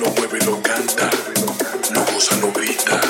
No mueve, no canta, no goza, no grita.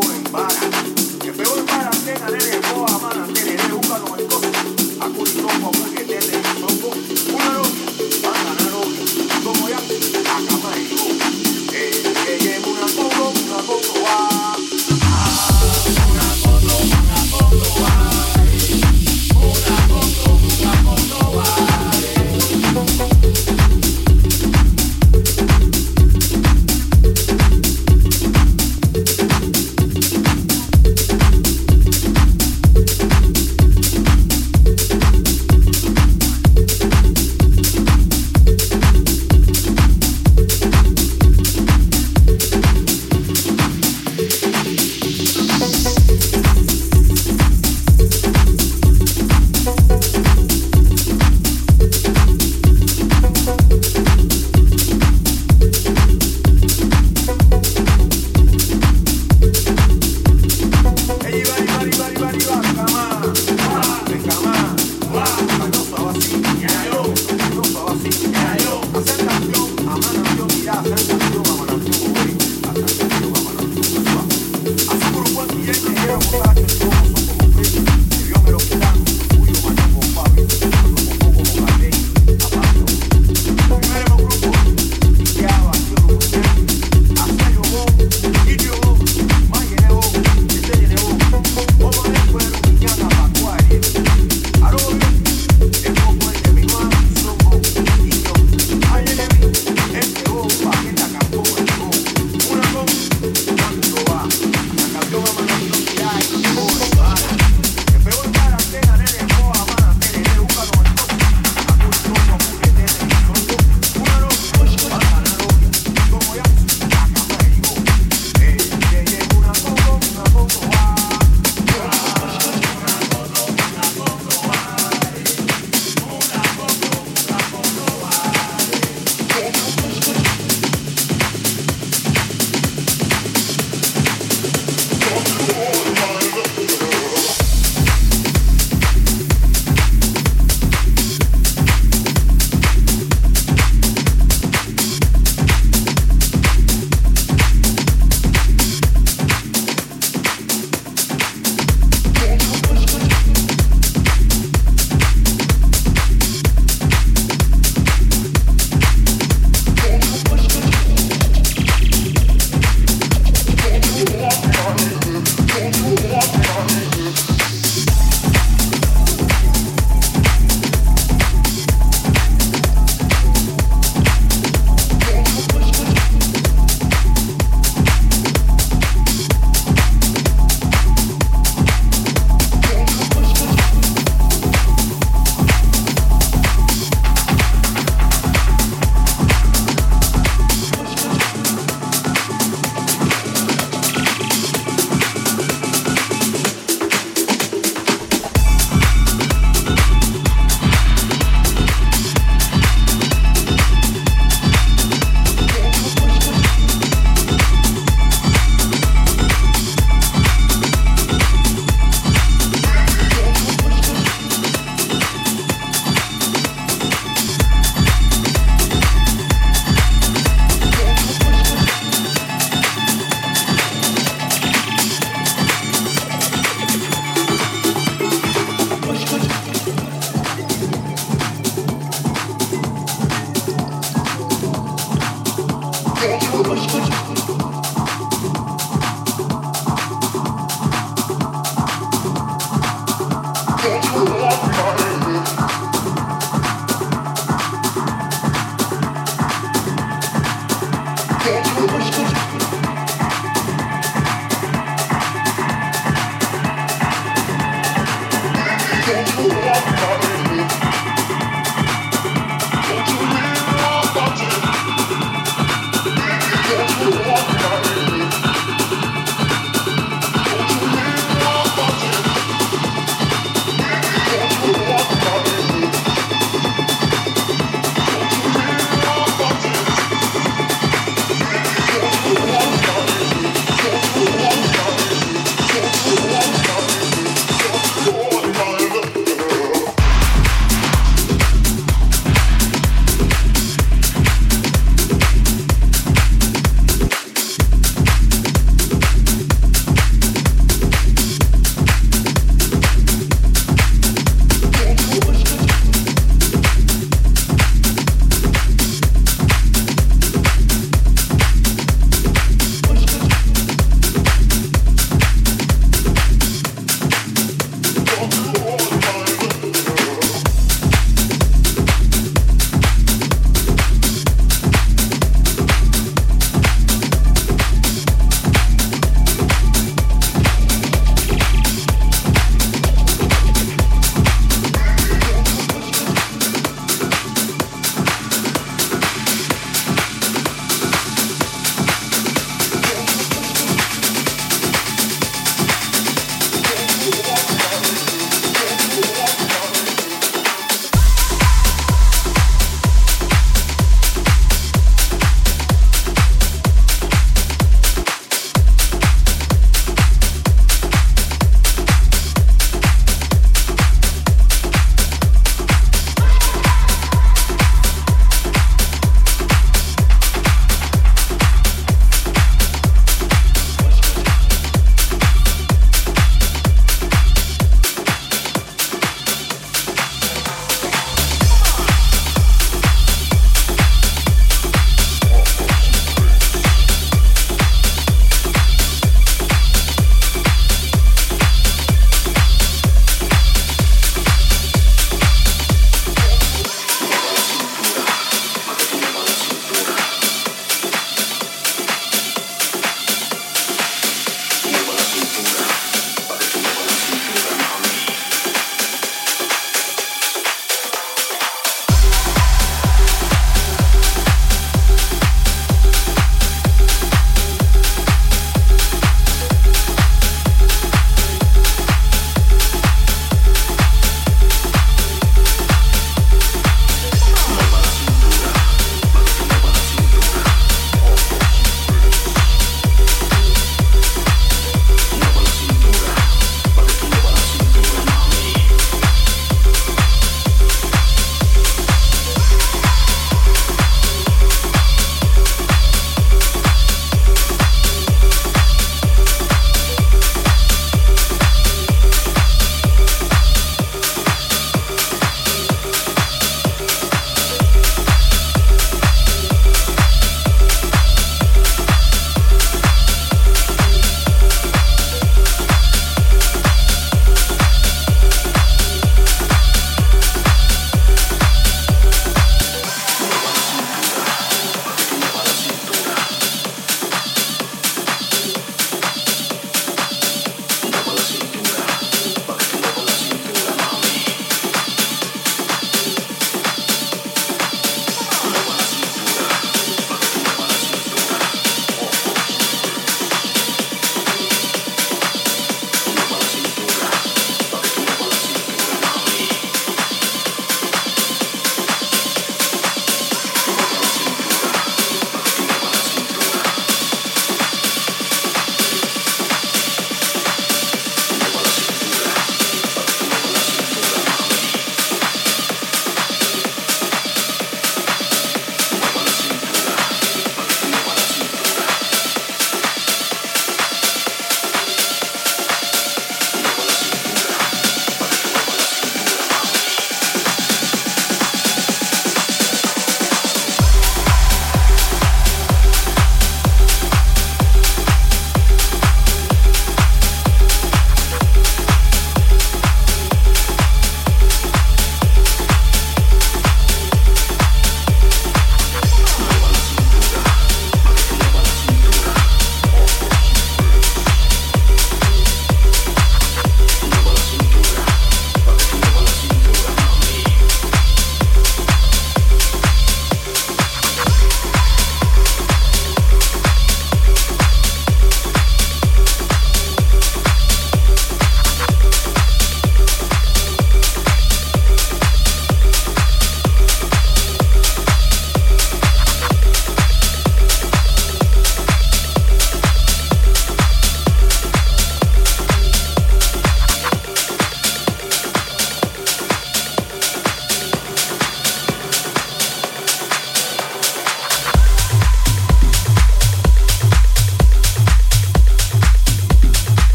boy. by.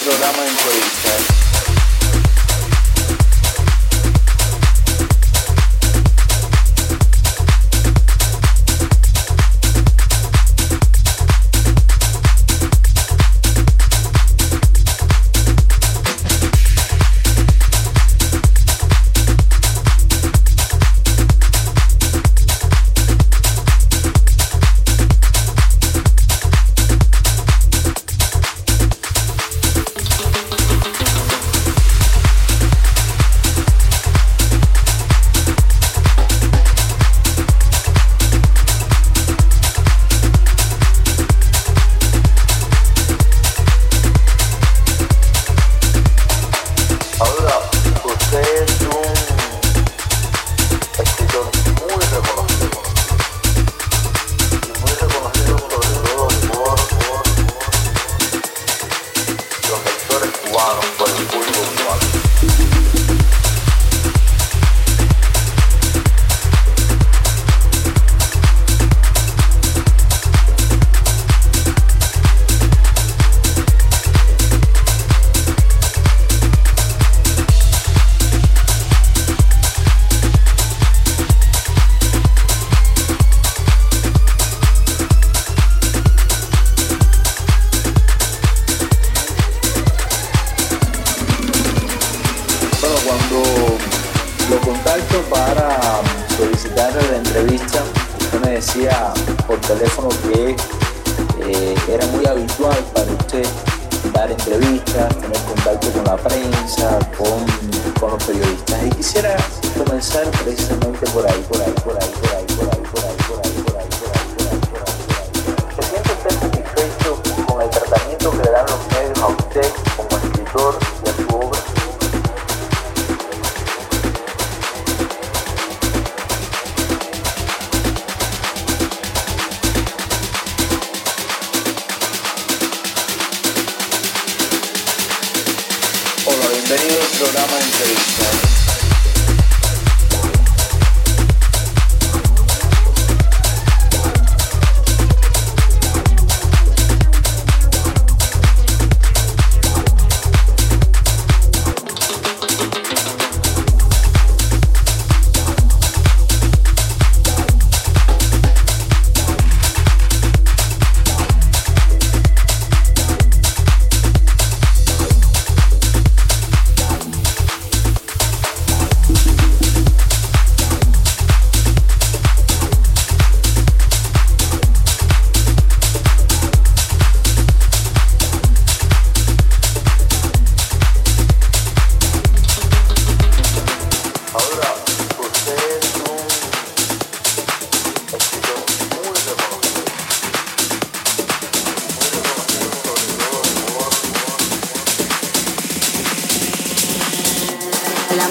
Programa entrevistas.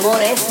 amor es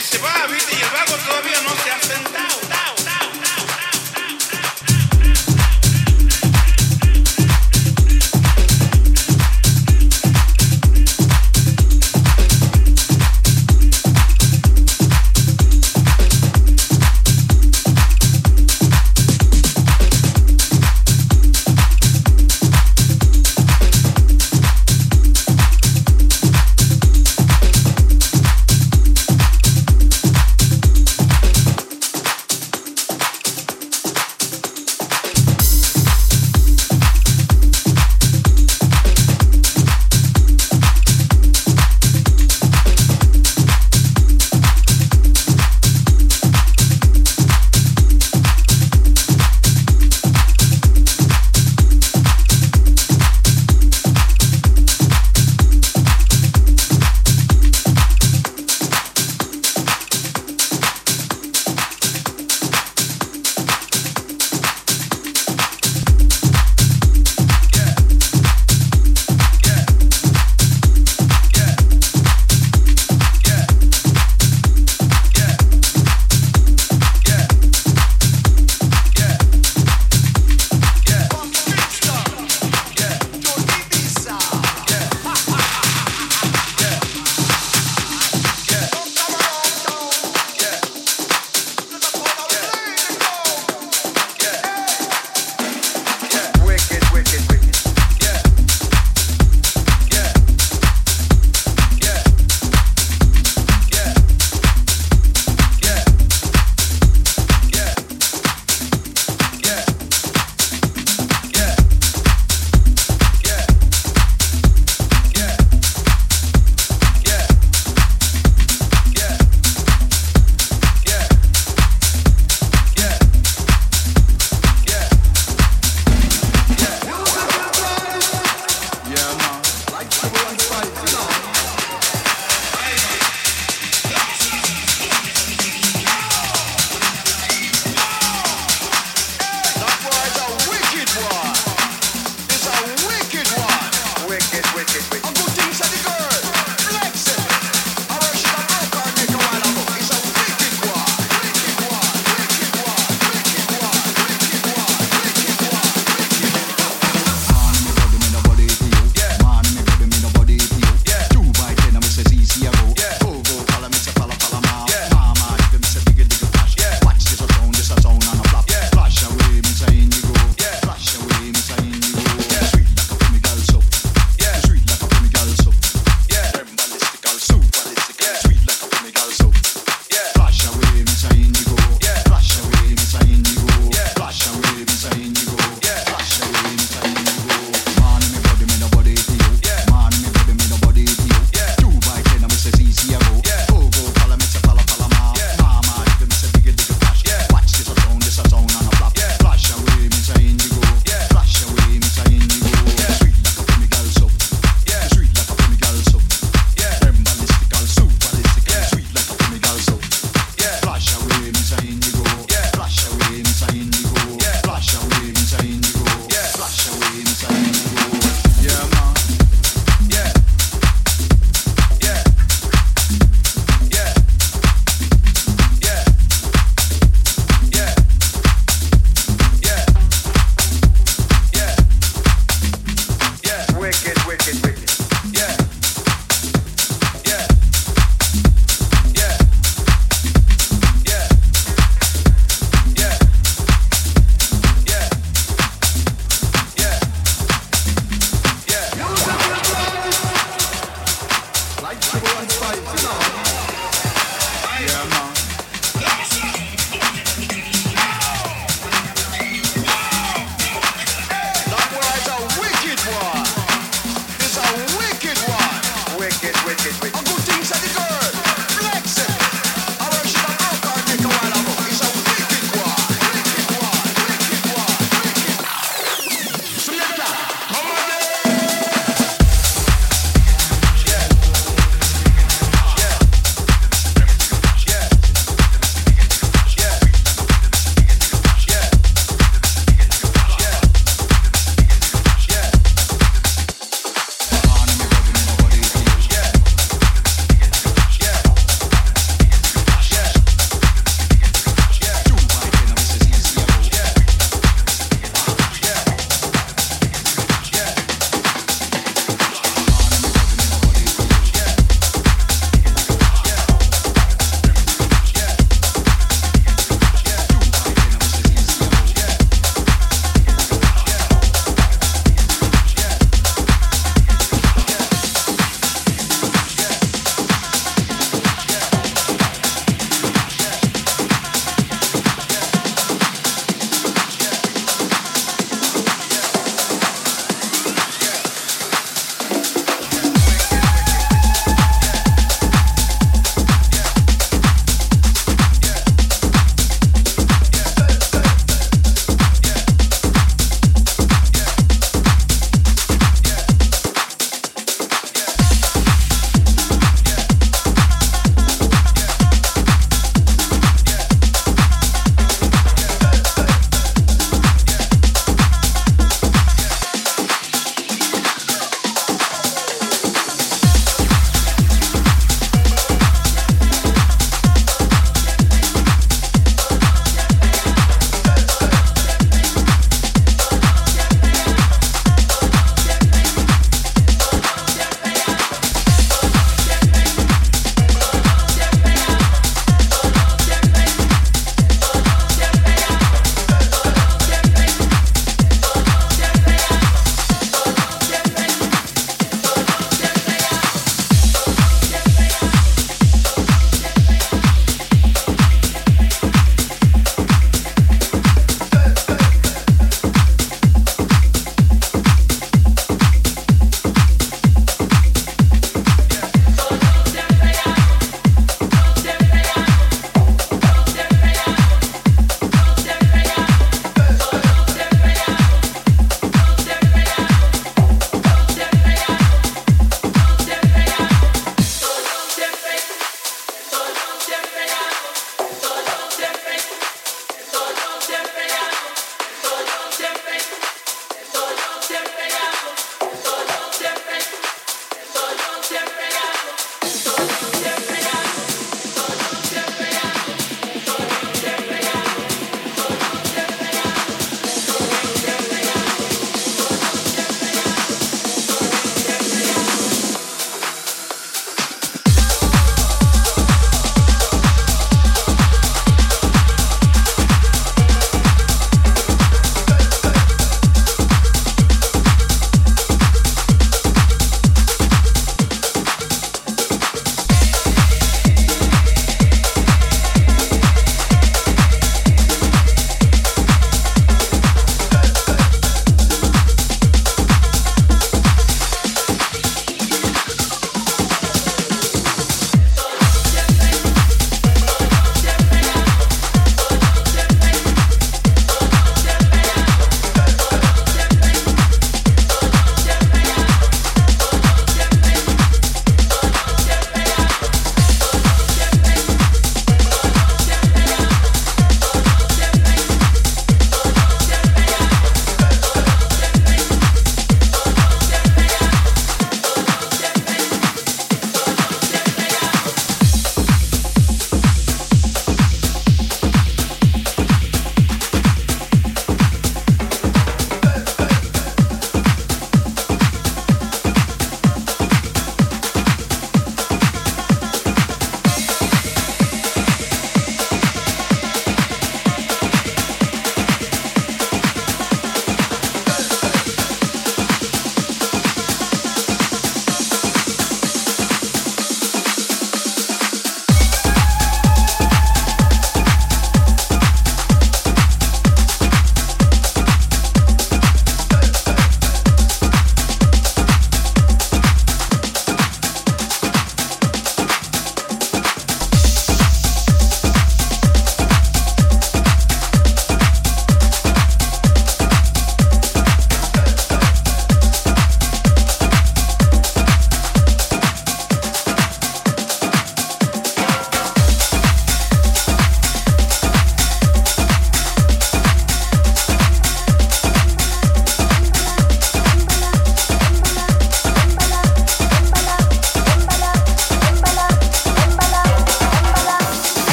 se va, ¿viste? Y el vago todavía no se ha sentado.